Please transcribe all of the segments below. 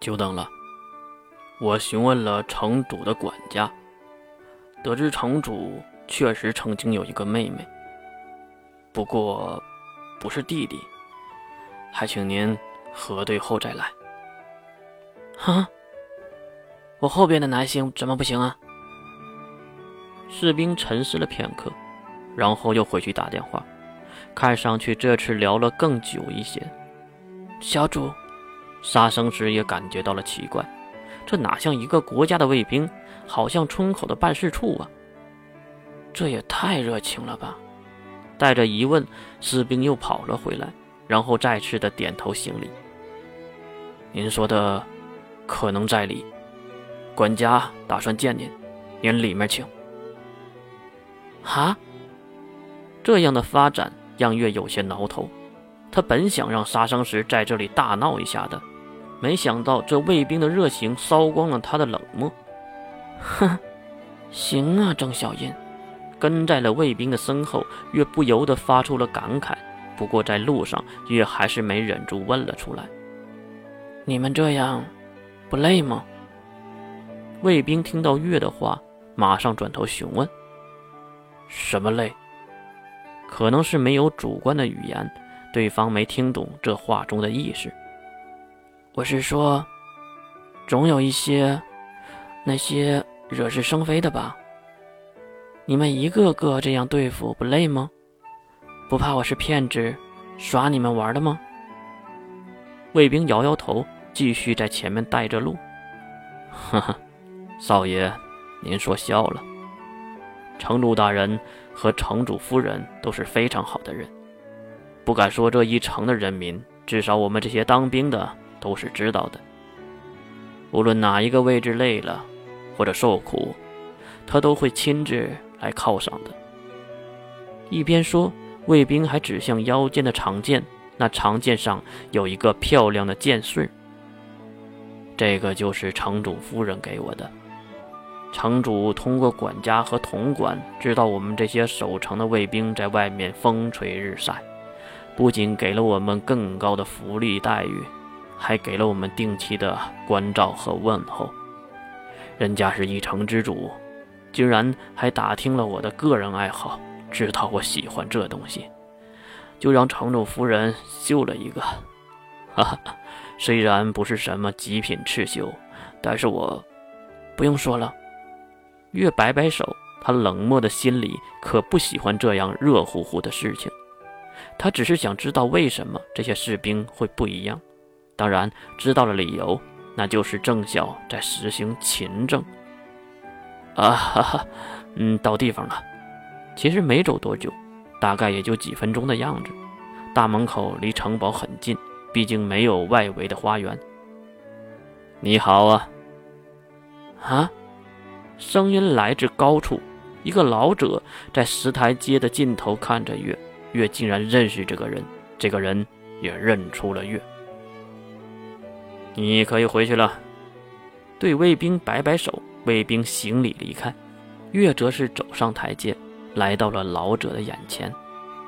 久等了。我询问了城主的管家，得知城主确实曾经有一个妹妹，不过不是弟弟，还请您核对后再来。哈，我后边的男性怎么不行啊？士兵沉思了片刻，然后又回去打电话，看上去这次聊了更久一些。小主，杀生石也感觉到了奇怪，这哪像一个国家的卫兵，好像村口的办事处啊！这也太热情了吧！带着疑问，士兵又跑了回来，然后再次的点头行礼。您说的可能在理，管家打算见您，您里面请。哈，这样的发展让月有些挠头。他本想让杀生石在这里大闹一下的，没想到这卫兵的热情烧光了他的冷漠。哼，行啊，郑小燕。跟在了卫兵的身后，月不由得发出了感慨。不过在路上，月还是没忍住问了出来：“你们这样不累吗？”卫兵听到月的话，马上转头询问：“什么累？”可能是没有主观的语言。对方没听懂这话中的意思。我是说，总有一些那些惹是生非的吧？你们一个个这样对付不累吗？不怕我是骗子，耍你们玩的吗？卫兵摇摇头，继续在前面带着路。呵呵，少爷，您说笑了。城主大人和城主夫人都是非常好的人。不敢说这一城的人民，至少我们这些当兵的都是知道的。无论哪一个位置累了或者受苦，他都会亲自来犒赏的。一边说，卫兵还指向腰间的长剑，那长剑上有一个漂亮的剑穗。这个就是城主夫人给我的。城主通过管家和统管知道我们这些守城的卫兵在外面风吹日晒。不仅给了我们更高的福利待遇，还给了我们定期的关照和问候。人家是一城之主，竟然还打听了我的个人爱好，知道我喜欢这东西，就让城主夫人绣了一个。哈哈，虽然不是什么极品刺绣，但是我不用说了。月摆摆手，他冷漠的心里可不喜欢这样热乎乎的事情。他只是想知道为什么这些士兵会不一样，当然知道了理由，那就是郑晓在实行勤政。啊哈哈，嗯，到地方了。其实没走多久，大概也就几分钟的样子。大门口离城堡很近，毕竟没有外围的花园。你好啊！啊！声音来自高处，一个老者在石台阶的尽头看着月。月竟然认识这个人，这个人也认出了月。你可以回去了。对卫兵摆摆手，卫兵行礼离开。月则是走上台阶，来到了老者的眼前。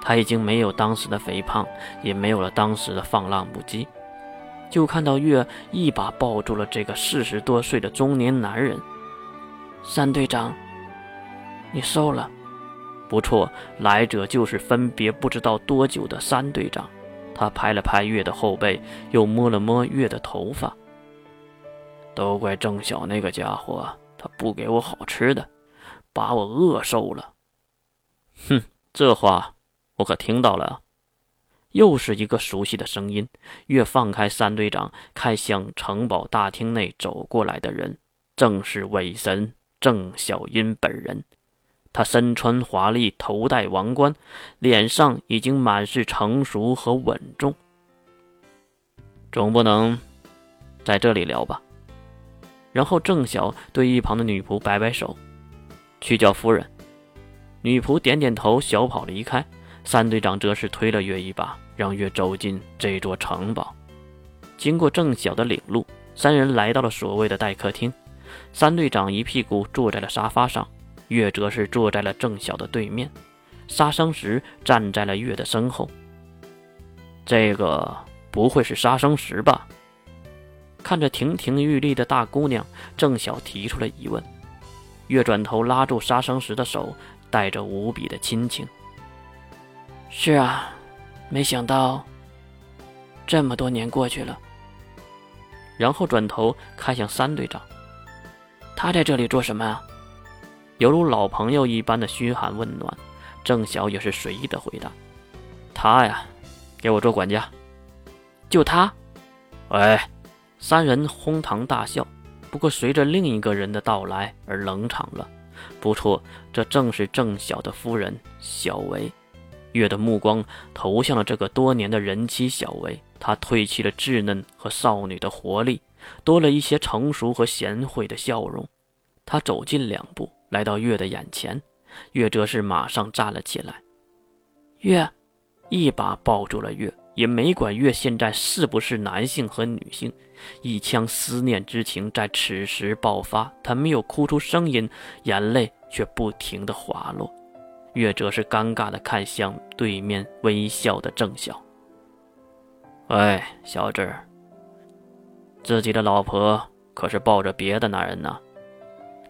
他已经没有当时的肥胖，也没有了当时的放浪不羁。就看到月一把抱住了这个四十多岁的中年男人。三队长，你瘦了。不错，来者就是分别不知道多久的三队长。他拍了拍月的后背，又摸了摸月的头发。都怪郑晓那个家伙，他不给我好吃的，把我饿瘦了。哼，这话我可听到了。又是一个熟悉的声音。月放开三队长，看向城堡大厅内走过来的人，正是伪神郑小英本人。他身穿华丽，头戴王冠，脸上已经满是成熟和稳重。总不能在这里聊吧？然后郑晓对一旁的女仆摆摆手，去叫夫人。女仆点点头，小跑离开。三队长则是推了月一把，让月走进这座城堡。经过郑晓的领路，三人来到了所谓的待客厅。三队长一屁股坐在了沙发上。月则是坐在了郑晓的对面，杀生石站在了月的身后。这个不会是杀生石吧？看着亭亭玉立的大姑娘，郑晓提出了疑问。月转头拉住杀生石的手，带着无比的亲情。是啊，没想到这么多年过去了。然后转头看向三队长，他在这里做什么啊？犹如老朋友一般的嘘寒问暖，郑晓也是随意的回答：“他呀，给我做管家。”就他？哎，三人哄堂大笑。不过随着另一个人的到来而冷场了。不错，这正是郑晓的夫人小薇。月的目光投向了这个多年的人妻小薇，她褪去了稚嫩和少女的活力，多了一些成熟和贤惠的笑容。她走近两步，来到月的眼前，月则是马上站了起来。月，一把抱住了月，也没管月现在是不是男性和女性，一腔思念之情在此时爆发。她没有哭出声音，眼泪却不停的滑落。月则是尴尬的看向对面微笑的郑晓。哎，小子，自己的老婆可是抱着别的男人呢？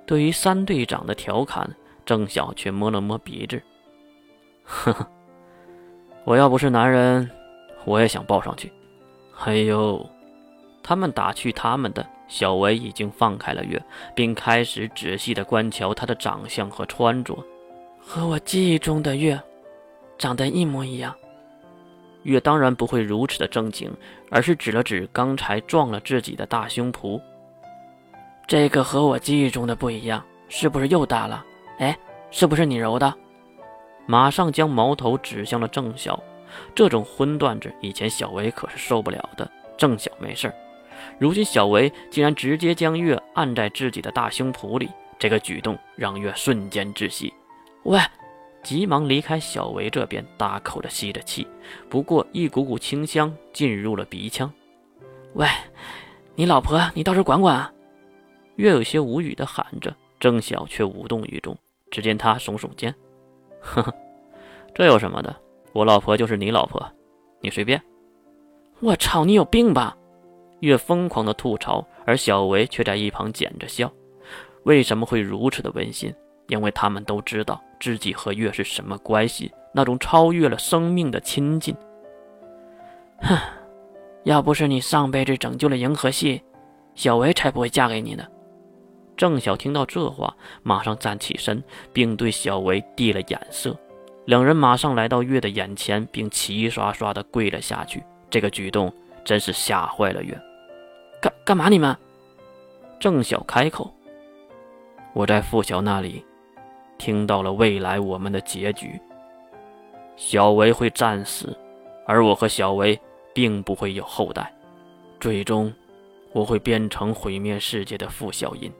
对于三队长的调侃，郑晓却摸了摸鼻子。呵呵，我要不是男人，我也想抱上去。哎呦，他们打趣他们的。小维已经放开了月，并开始仔细地观瞧他的长相和穿着。和我记忆中的月，长得一模一样。月当然不会如此的正经，而是指了指刚才撞了自己的大胸脯。这个和我记忆中的不一样，是不是又大了？哎，是不是你揉的？马上将矛头指向了郑晓。这种荤段子，以前小维可是受不了的。郑晓没事如今小维竟然直接将月按在自己的大胸脯里，这个举动让月瞬间窒息。喂！急忙离开小维这边，大口的吸着气。不过一股股清香进入了鼻腔。喂，你老婆，你倒是管管啊！月有些无语的喊着，郑晓却无动于衷。只见他耸耸肩，呵呵，这有什么的？我老婆就是你老婆，你随便。我操，你有病吧？月疯狂的吐槽，而小维却在一旁捡着笑。为什么会如此的温馨？因为他们都知道自己和月是什么关系，那种超越了生命的亲近。哼，要不是你上辈子拯救了银河系，小维才不会嫁给你呢。郑晓听到这话，马上站起身，并对小维递了眼色。两人马上来到月的眼前，并齐刷刷地跪了下去。这个举动真是吓坏了月。干干嘛你们？郑晓开口：“我在傅晓那里。”听到了未来我们的结局，小维会战死，而我和小维并不会有后代，最终我会变成毁灭世界的傅小音。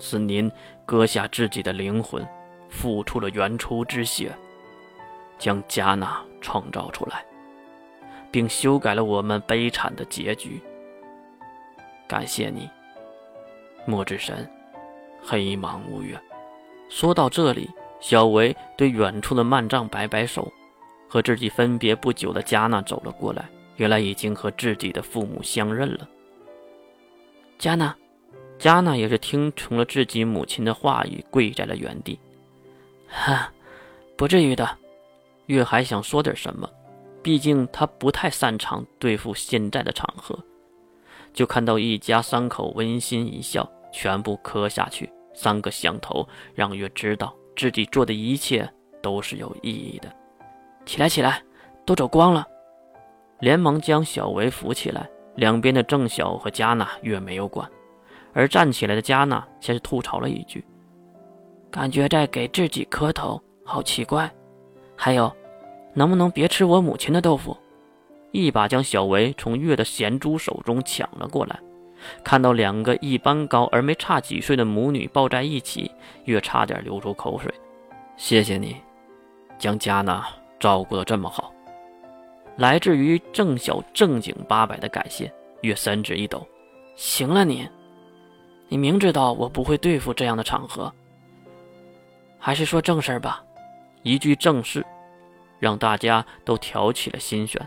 是您割下自己的灵魂，付出了原初之血，将加纳创造出来，并修改了我们悲惨的结局。感谢你，墨之神，黑芒无月。说到这里，小维对远处的幔帐摆摆手，和自己分别不久的加纳走了过来。原来已经和自己的父母相认了。加纳，加纳也是听从了自己母亲的话语，跪在了原地。哈，不至于的。月还想说点什么，毕竟他不太擅长对付现在的场合，就看到一家三口温馨一笑，全部磕下去。三个响头让月知道自己做的一切都是有意义的。起来，起来，都走光了。连忙将小维扶起来。两边的郑晓和加纳月没有管，而站起来的加纳先是吐槽了一句：“感觉在给自己磕头，好奇怪。”还有，能不能别吃我母亲的豆腐？一把将小维从月的咸猪手中抢了过来。看到两个一般高而没差几岁的母女抱在一起，月差点流出口水。谢谢你，将加纳照顾得这么好。来自于郑晓正经八百的感谢，月三指一抖。行了你，你明知道我不会对付这样的场合，还是说正事吧。一句正事，让大家都挑起了心弦。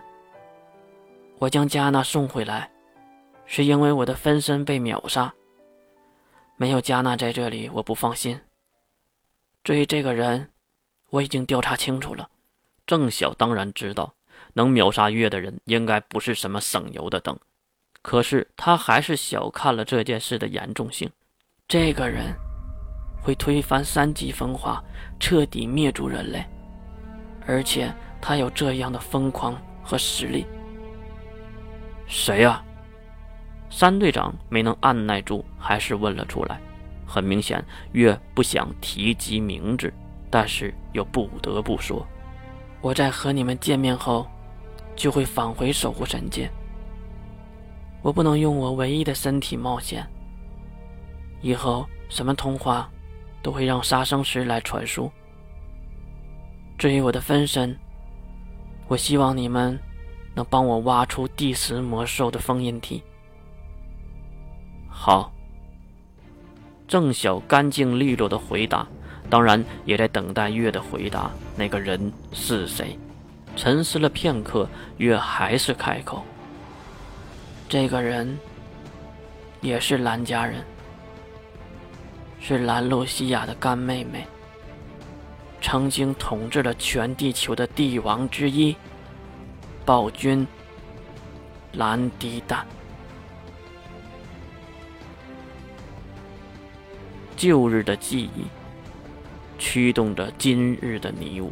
我将加纳送回来。是因为我的分身被秒杀。没有加纳在这里，我不放心。至于这个人，我已经调查清楚了。郑晓当然知道，能秒杀月的人应该不是什么省油的灯，可是他还是小看了这件事的严重性。这个人会推翻三级分化，彻底灭族人类，而且他有这样的疯狂和实力。谁呀？三队长没能按耐住，还是问了出来。很明显，月不想提及名字，但是又不得不说：“我在和你们见面后，就会返回守护神界。我不能用我唯一的身体冒险。以后什么通话，都会让杀生石来传输。至于我的分身，我希望你们能帮我挖出第十魔兽的封印体。”好，郑晓干净利落的回答，当然也在等待月的回答。那个人是谁？沉思了片刻，月还是开口：“这个人也是兰家人，是兰露西亚的干妹妹，曾经统治了全地球的帝王之一——暴君兰迪丹。”旧日的记忆，驱动着今日的你我。